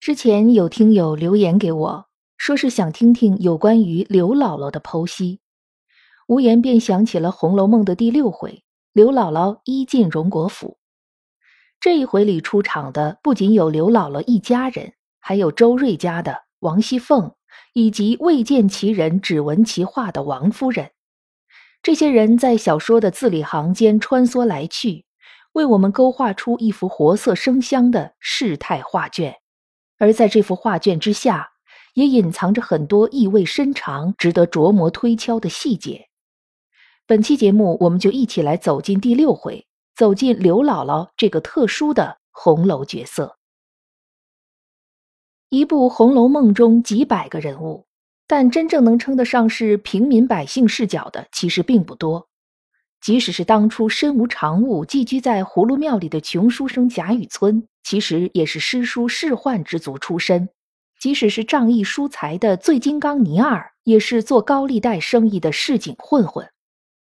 之前有听友留言给我，说是想听听有关于刘姥姥的剖析，无言便想起了《红楼梦》的第六回“刘姥姥一进荣国府”。这一回里出场的不仅有刘姥姥一家人，还有周瑞家的王熙凤，以及未见其人只闻其话的王夫人。这些人在小说的字里行间穿梭来去，为我们勾画出一幅活色生香的世态画卷。而在这幅画卷之下，也隐藏着很多意味深长、值得琢磨推敲的细节。本期节目，我们就一起来走进第六回，走进刘姥姥这个特殊的红楼角色。一部《红楼梦》中几百个人物，但真正能称得上是平民百姓视角的，其实并不多。即使是当初身无长物、寄居在葫芦庙里的穷书生贾雨村，其实也是诗书仕宦之族出身；即使是仗义疏财的醉金刚倪二，也是做高利贷生意的市井混混。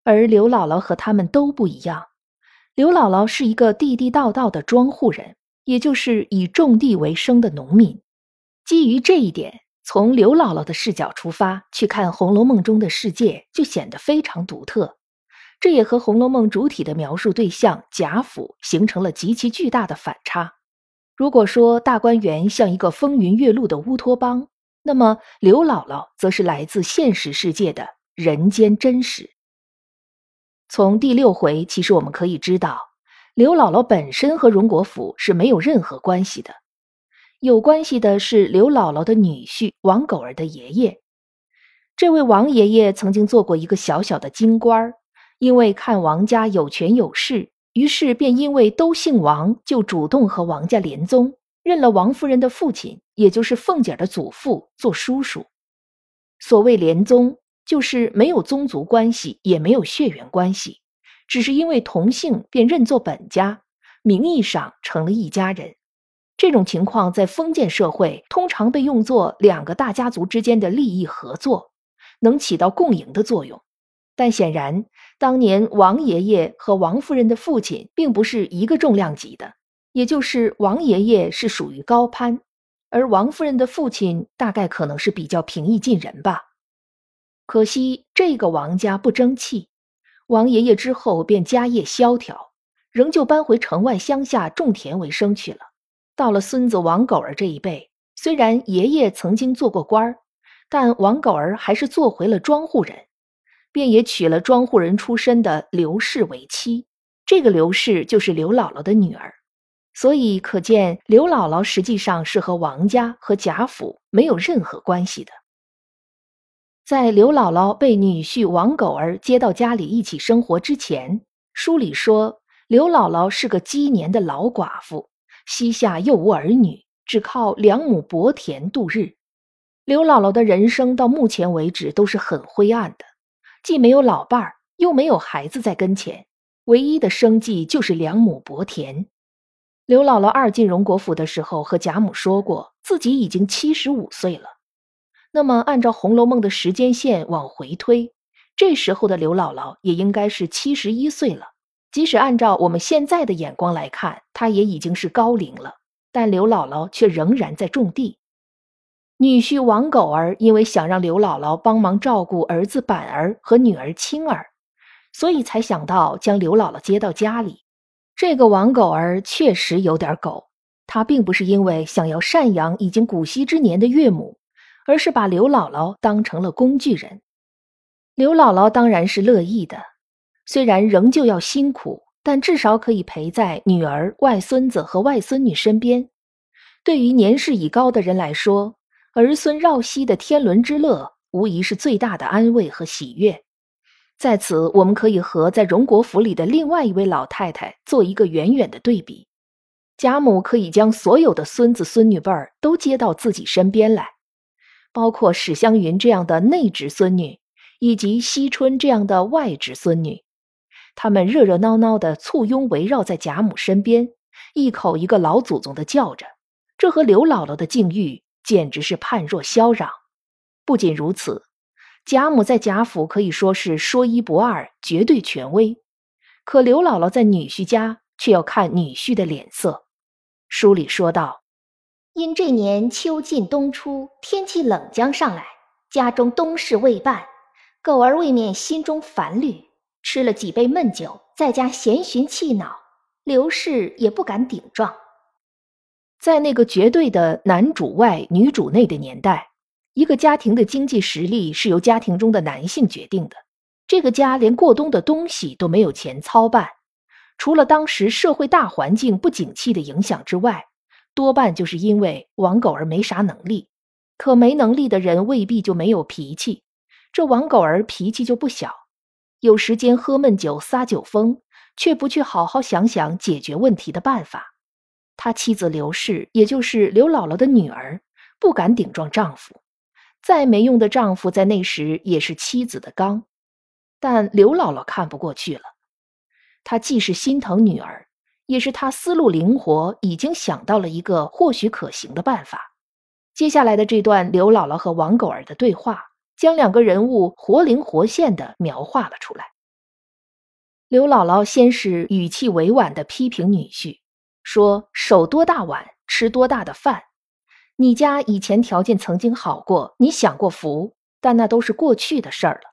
而刘姥姥和他们都不一样，刘姥姥是一个地地道道的庄户人，也就是以种地为生的农民。基于这一点，从刘姥姥的视角出发去看《红楼梦》中的世界，就显得非常独特。这也和《红楼梦》主体的描述对象贾府形成了极其巨大的反差。如果说大观园像一个风云月露的乌托邦，那么刘姥姥则是来自现实世界的人间真实。从第六回，其实我们可以知道，刘姥姥本身和荣国府是没有任何关系的，有关系的是刘姥姥的女婿王狗儿的爷爷。这位王爷爷曾经做过一个小小的京官儿。因为看王家有权有势，于是便因为都姓王，就主动和王家联宗，认了王夫人的父亲，也就是凤姐的祖父做叔叔。所谓联宗，就是没有宗族关系，也没有血缘关系，只是因为同姓便认作本家，名义上成了一家人。这种情况在封建社会通常被用作两个大家族之间的利益合作，能起到共赢的作用。但显然，当年王爷爷和王夫人的父亲并不是一个重量级的，也就是王爷爷是属于高攀，而王夫人的父亲大概可能是比较平易近人吧。可惜这个王家不争气，王爷爷之后便家业萧条，仍旧搬回城外乡下种田为生去了。到了孙子王狗儿这一辈，虽然爷爷曾经做过官儿，但王狗儿还是做回了庄户人。便也娶了庄户人出身的刘氏为妻，这个刘氏就是刘姥姥的女儿，所以可见刘姥姥实际上是和王家和贾府没有任何关系的。在刘姥姥被女婿王狗儿接到家里一起生活之前，书里说刘姥姥是个积年的老寡妇，膝下又无儿女，只靠两亩薄田度日。刘姥姥的人生到目前为止都是很灰暗的。既没有老伴儿，又没有孩子在跟前，唯一的生计就是两亩薄田。刘姥姥二进荣国府的时候，和贾母说过，自己已经七十五岁了。那么，按照《红楼梦》的时间线往回推，这时候的刘姥姥也应该是七十一岁了。即使按照我们现在的眼光来看，她也已经是高龄了，但刘姥姥却仍然在种地。女婿王狗儿因为想让刘姥姥帮忙照顾儿子板儿和女儿青儿，所以才想到将刘姥姥接到家里。这个王狗儿确实有点狗，他并不是因为想要赡养已经古稀之年的岳母，而是把刘姥姥当成了工具人。刘姥姥当然是乐意的，虽然仍旧要辛苦，但至少可以陪在女儿、外孙子和外孙女身边。对于年事已高的人来说，儿孙绕膝的天伦之乐，无疑是最大的安慰和喜悦。在此，我们可以和在荣国府里的另外一位老太太做一个远远的对比。贾母可以将所有的孙子孙女辈儿都接到自己身边来，包括史湘云这样的内侄孙女，以及惜春这样的外侄孙女，他们热热闹闹的簇拥围绕在贾母身边，一口一个老祖宗的叫着，这和刘姥姥的境遇简直是判若霄壤。不仅如此，贾母在贾府可以说是说一不二，绝对权威。可刘姥姥在女婿家却要看女婿的脸色。书里说道：“因这年秋尽冬初，天气冷将上来，家中冬事未办，狗儿未免心中烦虑，吃了几杯闷酒，在家闲寻气恼，刘氏也不敢顶撞。在那个绝对的男主外女主内的年代，一个家庭的经济实力是由家庭中的男性决定的。”这个家连过冬的东西都没有钱操办，除了当时社会大环境不景气的影响之外，多半就是因为王狗儿没啥能力。可没能力的人未必就没有脾气，这王狗儿脾气就不小，有时间喝闷酒撒酒疯，却不去好好想想解决问题的办法。他妻子刘氏，也就是刘姥姥的女儿，不敢顶撞丈夫，再没用的丈夫在那时也是妻子的刚。但刘姥姥看不过去了，她既是心疼女儿，也是她思路灵活，已经想到了一个或许可行的办法。接下来的这段刘姥姥和王狗儿的对话，将两个人物活灵活现的描画了出来。刘姥姥先是语气委婉的批评女婿，说：“手多大碗，吃多大的饭。你家以前条件曾经好过，你享过福，但那都是过去的事儿了。”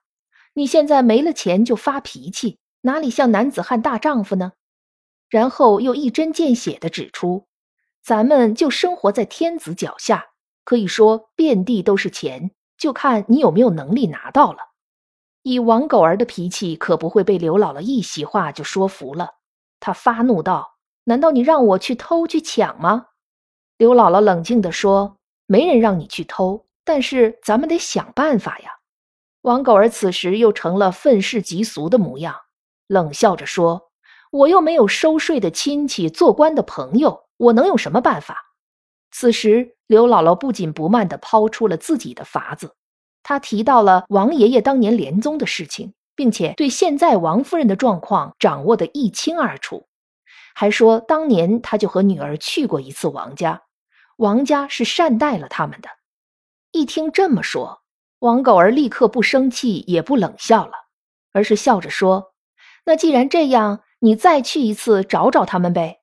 你现在没了钱就发脾气，哪里像男子汉大丈夫呢？然后又一针见血地指出，咱们就生活在天子脚下，可以说遍地都是钱，就看你有没有能力拿到了。以王狗儿的脾气，可不会被刘姥姥一席话就说服了。他发怒道：“难道你让我去偷去抢吗？”刘姥姥冷静地说：“没人让你去偷，但是咱们得想办法呀。”王狗儿此时又成了愤世嫉俗的模样，冷笑着说：“我又没有收税的亲戚，做官的朋友，我能有什么办法？”此时，刘姥姥不紧不慢地抛出了自己的法子。她提到了王爷爷当年连宗的事情，并且对现在王夫人的状况掌握得一清二楚，还说当年他就和女儿去过一次王家，王家是善待了他们的。一听这么说。王狗儿立刻不生气，也不冷笑了，而是笑着说：“那既然这样，你再去一次找找他们呗。”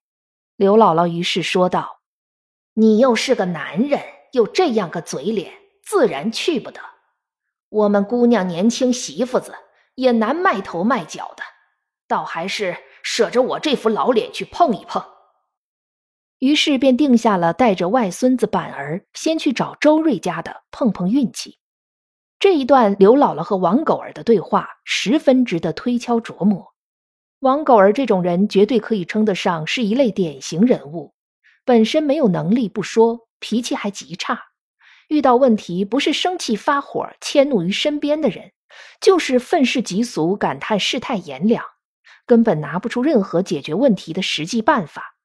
刘姥姥于是说道：“你又是个男人，又这样个嘴脸，自然去不得。我们姑娘年轻，媳妇子也难卖头卖脚的，倒还是舍着我这副老脸去碰一碰。”于是便定下了带着外孙子板儿先去找周瑞家的碰碰运气。这一段刘姥姥和王狗儿的对话十分值得推敲琢磨。王狗儿这种人绝对可以称得上是一类典型人物，本身没有能力不说，脾气还极差。遇到问题不是生气发火迁怒于身边的人，就是愤世嫉俗，感叹世态炎凉，根本拿不出任何解决问题的实际办法。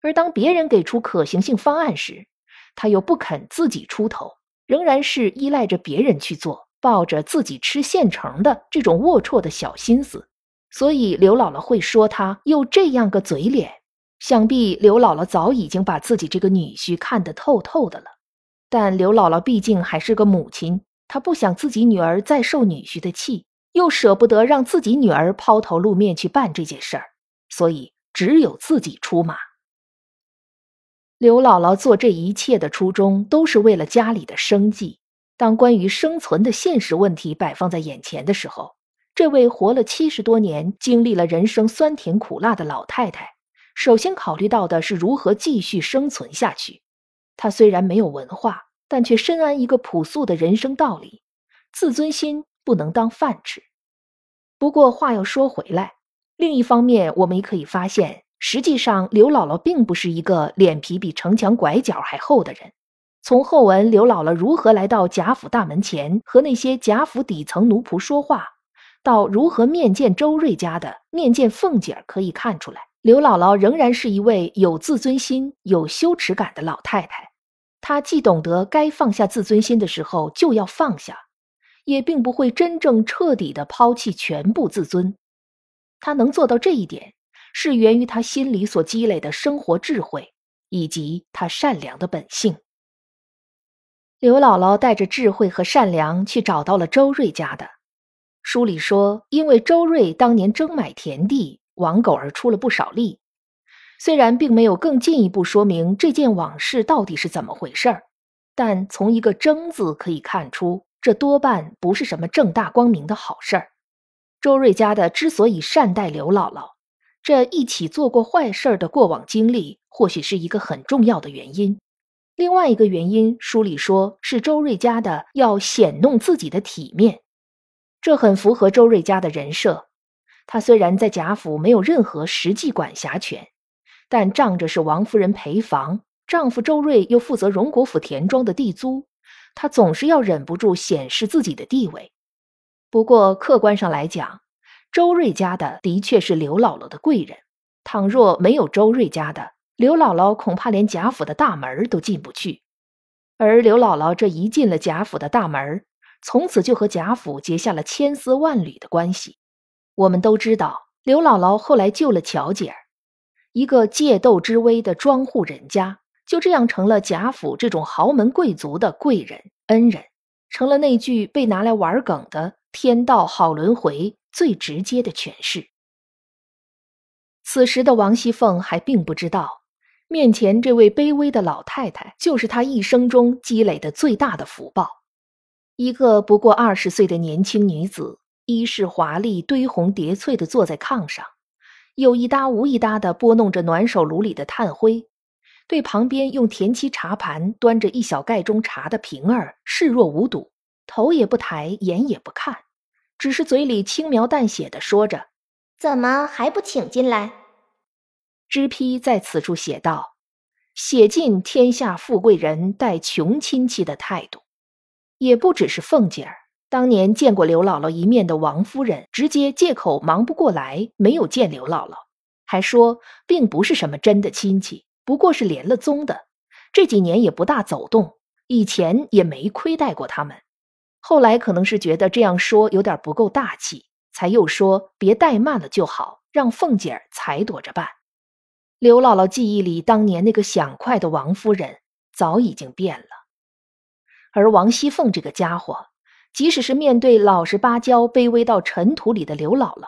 而当别人给出可行性方案时，他又不肯自己出头。仍然是依赖着别人去做，抱着自己吃现成的这种龌龊的小心思，所以刘姥姥会说他又这样个嘴脸。想必刘姥姥早已经把自己这个女婿看得透透的了。但刘姥姥毕竟还是个母亲，她不想自己女儿再受女婿的气，又舍不得让自己女儿抛头露面去办这件事儿，所以只有自己出马。刘姥姥做这一切的初衷，都是为了家里的生计。当关于生存的现实问题摆放在眼前的时候，这位活了七十多年、经历了人生酸甜苦辣的老太太，首先考虑到的是如何继续生存下去。她虽然没有文化，但却深谙一个朴素的人生道理：自尊心不能当饭吃。不过话又说回来，另一方面，我们也可以发现。实际上，刘姥姥并不是一个脸皮比城墙拐角还厚的人。从后文刘姥姥如何来到贾府大门前和那些贾府底层奴仆说话，到如何面见周瑞家的、面见凤姐儿，可以看出来，刘姥姥仍然是一位有自尊心、有羞耻感的老太太。她既懂得该放下自尊心的时候就要放下，也并不会真正彻底的抛弃全部自尊。他能做到这一点，是源于他心里所积累的生活智慧，以及他善良的本性。刘姥姥带着智慧和善良去找到了周瑞家的。书里说，因为周瑞当年征买田地，王狗儿出了不少力。虽然并没有更进一步说明这件往事到底是怎么回事儿，但从一个“争”字可以看出，这多半不是什么正大光明的好事儿。周瑞家的之所以善待刘姥姥，这一起做过坏事儿的过往经历，或许是一个很重要的原因。另外一个原因，书里说是周瑞家的要显弄自己的体面，这很符合周瑞家的人设。他虽然在贾府没有任何实际管辖权，但仗着是王夫人陪房，丈夫周瑞又负责荣国府田庄的地租，他总是要忍不住显示自己的地位。不过客观上来讲，周瑞家的的确是刘姥姥的贵人，倘若没有周瑞家的。刘姥姥恐怕连贾府的大门都进不去，而刘姥姥这一进了贾府的大门，从此就和贾府结下了千丝万缕的关系。我们都知道，刘姥姥后来救了巧姐儿，一个借斗之威的庄户人家，就这样成了贾府这种豪门贵族的贵人恩人，成了那句被拿来玩梗的“天道好轮回”最直接的诠释。此时的王熙凤还并不知道。面前这位卑微的老太太，就是她一生中积累的最大的福报。一个不过二十岁的年轻女子，衣饰华丽、堆红叠翠的坐在炕上，有一搭无一搭的拨弄着暖手炉里的炭灰，对旁边用田七茶盘端着一小盖中茶的平儿视若无睹，头也不抬，眼也不看，只是嘴里轻描淡写的说着：“怎么还不请进来？”知批在此处写道：“写尽天下富贵人待穷亲戚的态度，也不只是凤姐儿。当年见过刘姥姥一面的王夫人，直接借口忙不过来，没有见刘姥姥，还说并不是什么真的亲戚，不过是连了宗的。这几年也不大走动，以前也没亏待过他们。后来可能是觉得这样说有点不够大气，才又说别怠慢了就好，让凤姐儿才躲着办。”刘姥姥记忆里，当年那个想快的王夫人早已经变了，而王熙凤这个家伙，即使是面对老实巴交、卑微到尘土里的刘姥姥，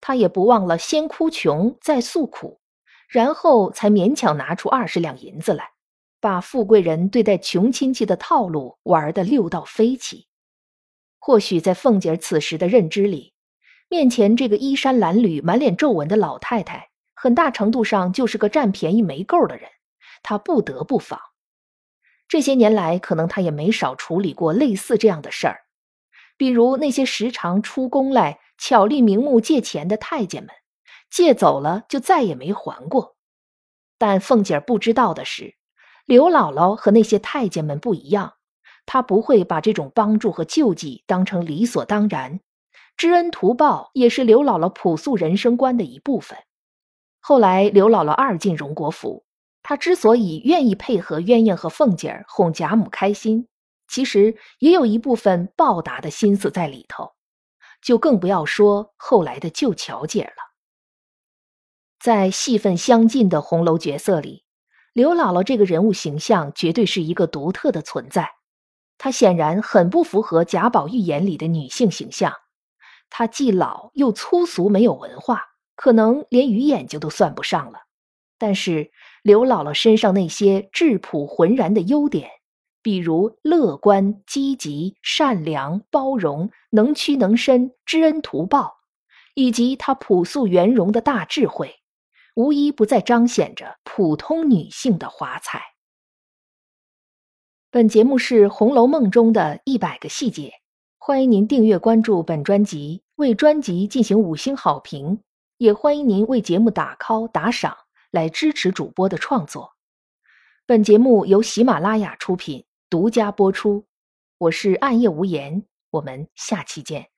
她也不忘了先哭穷，再诉苦，然后才勉强拿出二十两银子来，把富贵人对待穷亲戚的套路玩得六到飞起。或许在凤姐此时的认知里，面前这个衣衫褴褛、满脸皱纹的老太太。很大程度上就是个占便宜没够的人，她不得不防。这些年来，可能她也没少处理过类似这样的事儿，比如那些时常出宫来巧立名目借钱的太监们，借走了就再也没还过。但凤姐儿不知道的是，刘姥姥和那些太监们不一样，她不会把这种帮助和救济当成理所当然，知恩图报也是刘姥姥朴素人生观的一部分。后来，刘姥姥二进荣国府，她之所以愿意配合鸳鸯和凤姐儿哄贾母开心，其实也有一部分报答的心思在里头。就更不要说后来的救巧姐了。在戏份相近的红楼角色里，刘姥姥这个人物形象绝对是一个独特的存在。她显然很不符合贾宝玉眼里的女性形象。她既老又粗俗，没有文化。可能连鱼眼睛都算不上了，但是刘姥姥身上那些质朴浑然的优点，比如乐观、积极、善良、包容、能屈能伸、知恩图报，以及她朴素圆融的大智慧，无一不在彰显着普通女性的华彩。本节目是《红楼梦》中的一百个细节，欢迎您订阅关注本专辑，为专辑进行五星好评。也欢迎您为节目打 call 打赏，来支持主播的创作。本节目由喜马拉雅出品，独家播出。我是暗夜无言，我们下期见。